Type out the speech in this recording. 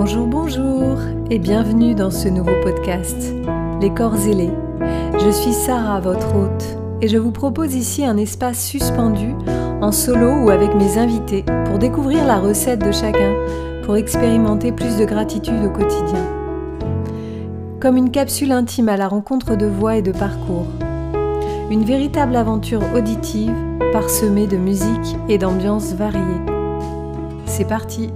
Bonjour, bonjour et bienvenue dans ce nouveau podcast, Les corps ailés. Je suis Sarah, votre hôte, et je vous propose ici un espace suspendu, en solo ou avec mes invités, pour découvrir la recette de chacun, pour expérimenter plus de gratitude au quotidien. Comme une capsule intime à la rencontre de voix et de parcours. Une véritable aventure auditive parsemée de musique et d'ambiances variées. C'est parti